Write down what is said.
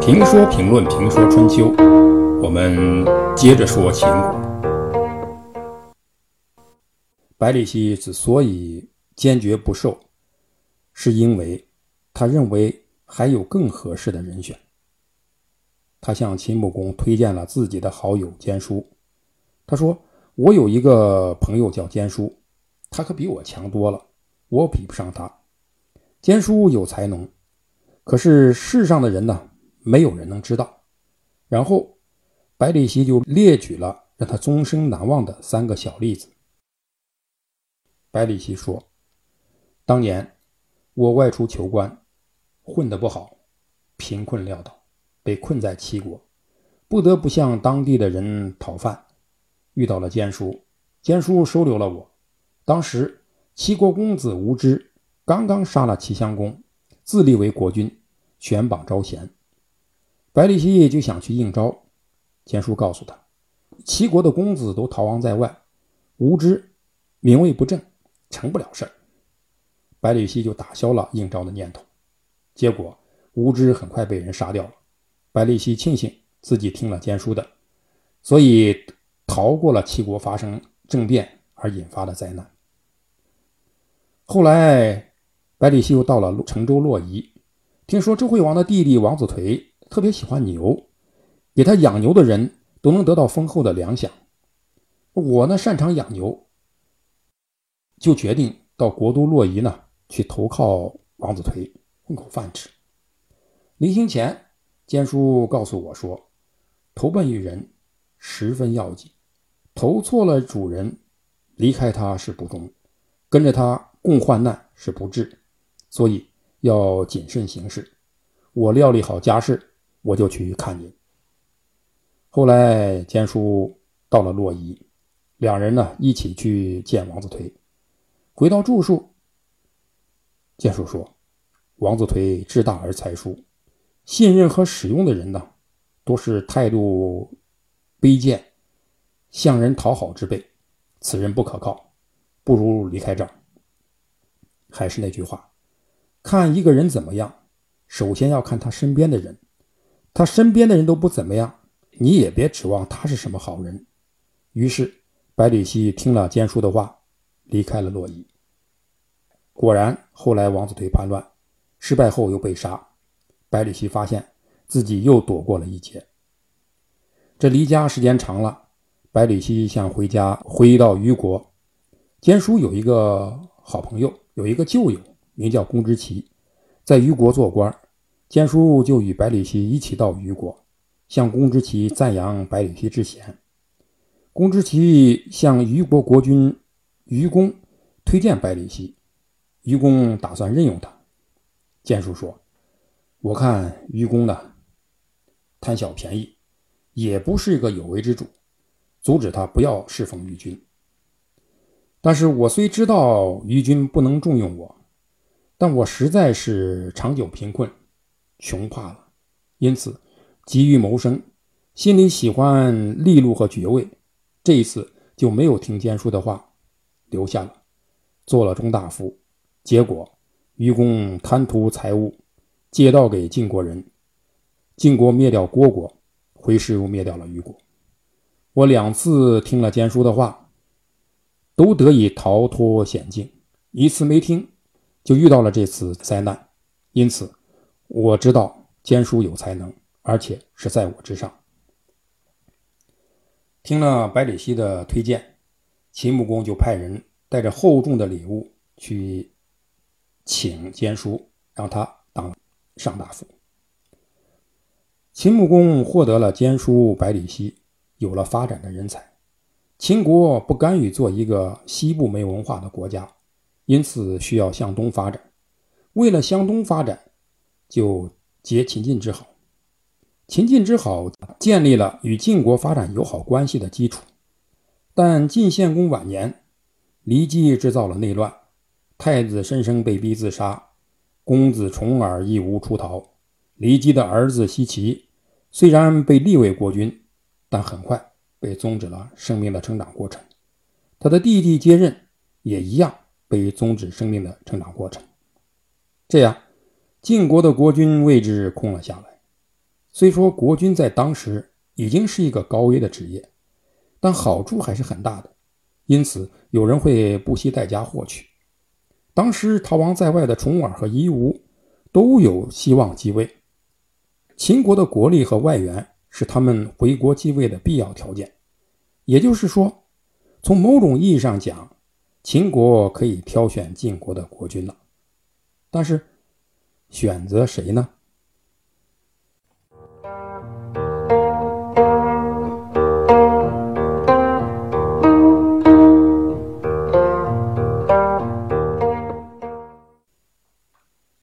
评说评论评说春秋，我们接着说秦国。百里奚之所以坚决不受，是因为他认为还有更合适的人选。他向秦穆公推荐了自己的好友坚叔。他说：“我有一个朋友叫坚叔，他可比我强多了，我比不上他。坚叔有才能，可是世上的人呢，没有人能知道。”然后，百里奚就列举了让他终生难忘的三个小例子。百里奚说：“当年我外出求官，混得不好，贫困潦倒，被困在齐国，不得不向当地的人讨饭。”遇到了坚叔，坚叔收留了我。当时齐国公子无知刚刚杀了齐襄公，自立为国君，选榜招贤。百里奚就想去应招，坚叔告诉他，齐国的公子都逃亡在外，无知名位不正，成不了事儿。百里奚就打消了应招的念头。结果无知很快被人杀掉了。百里奚庆幸自己听了坚叔的，所以。逃过了齐国发生政变而引发的灾难。后来，百里奚又到了成州洛邑，听说周惠王的弟弟王子颓特别喜欢牛，给他养牛的人都能得到丰厚的粮饷。我呢擅长养牛，就决定到国都洛邑呢去投靠王子颓，混口饭吃。临行前，坚叔告诉我说：“投奔于人，十分要紧。”投错了主人，离开他是不忠；跟着他共患难是不智，所以要谨慎行事。我料理好家事，我就去看您。后来坚叔到了洛邑，两人呢一起去见王子颓。回到住处，坚叔说：“王子颓志大而才疏，信任和使用的人呢，都是态度卑贱。”向人讨好之辈，此人不可靠，不如离开这儿。还是那句话，看一个人怎么样，首先要看他身边的人。他身边的人都不怎么样，你也别指望他是什么好人。于是，百里奚听了坚叔的话，离开了洛邑。果然，后来王子颓叛乱失败后又被杀，百里奚发现自己又躲过了一劫。这离家时间长了。百里奚想回家，回到虞国。坚叔有一个好朋友，有一个旧友，名叫公之奇，在虞国做官。坚叔就与百里奚一起到虞国，向公之奇赞扬百里奚之贤。公之奇向虞国国君虞公推荐百里奚，虞公打算任用他。坚叔说：“我看虞公呢，贪小便宜，也不是一个有为之主。”阻止他不要侍奉于君。但是我虽知道于君不能重用我，但我实在是长久贫困，穷怕了，因此急于谋生，心里喜欢利禄和爵位。这一次就没有听坚叔的话，留下了，做了中大夫。结果愚公贪图财物，借道给晋国人，晋国灭掉虢国，回师又灭掉了虞国。我两次听了坚叔的话，都得以逃脱险境；一次没听，就遇到了这次灾难。因此，我知道坚叔有才能，而且是在我之上。听了百里奚的推荐，秦穆公就派人带着厚重的礼物去请坚叔，让他当上大夫。秦穆公获得了坚叔、百里奚。有了发展的人才，秦国不甘于做一个西部没文化的国家，因此需要向东发展。为了向东发展，就结秦晋之好。秦晋之好建立了与晋国发展友好关系的基础。但晋献公晚年，骊姬制造了内乱，太子申生被逼自杀，公子重耳义无出逃。骊姬的儿子奚齐虽然被立为国君。但很快被终止了生命的成长过程，他的弟弟接任也一样被终止生命的成长过程。这样，晋国的国君位置空了下来。虽说国君在当时已经是一个高危的职业，但好处还是很大的，因此有人会不惜代价获取。当时逃亡在外的重耳和夷吾都有希望继位，秦国的国力和外援是他们回国继位的必要条件。也就是说，从某种意义上讲，秦国可以挑选晋国的国君了。但是，选择谁呢？